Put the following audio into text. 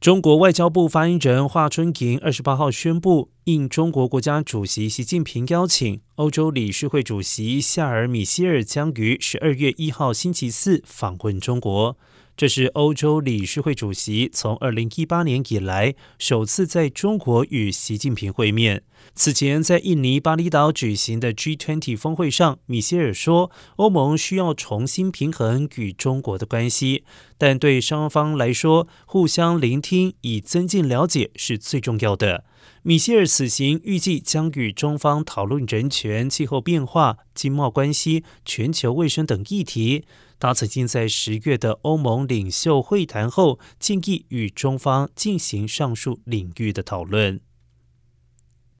中国外交部发言人华春莹二十八号宣布，应中国国家主席习近平邀请，欧洲理事会主席夏尔·米歇尔将于十二月一号星期四访问中国。这是欧洲理事会主席从二零一八年以来首次在中国与习近平会面。此前，在印尼巴厘岛举行的 G20 峰会上，米歇尔说，欧盟需要重新平衡与中国的关系，但对双方来说，互相聆听以增进了解是最重要的。米歇尔此行预计将与中方讨论人权、气候变化、经贸关系、全球卫生等议题。他曾经在十月的欧盟领袖会谈后，建议与中方进行上述领域的讨论。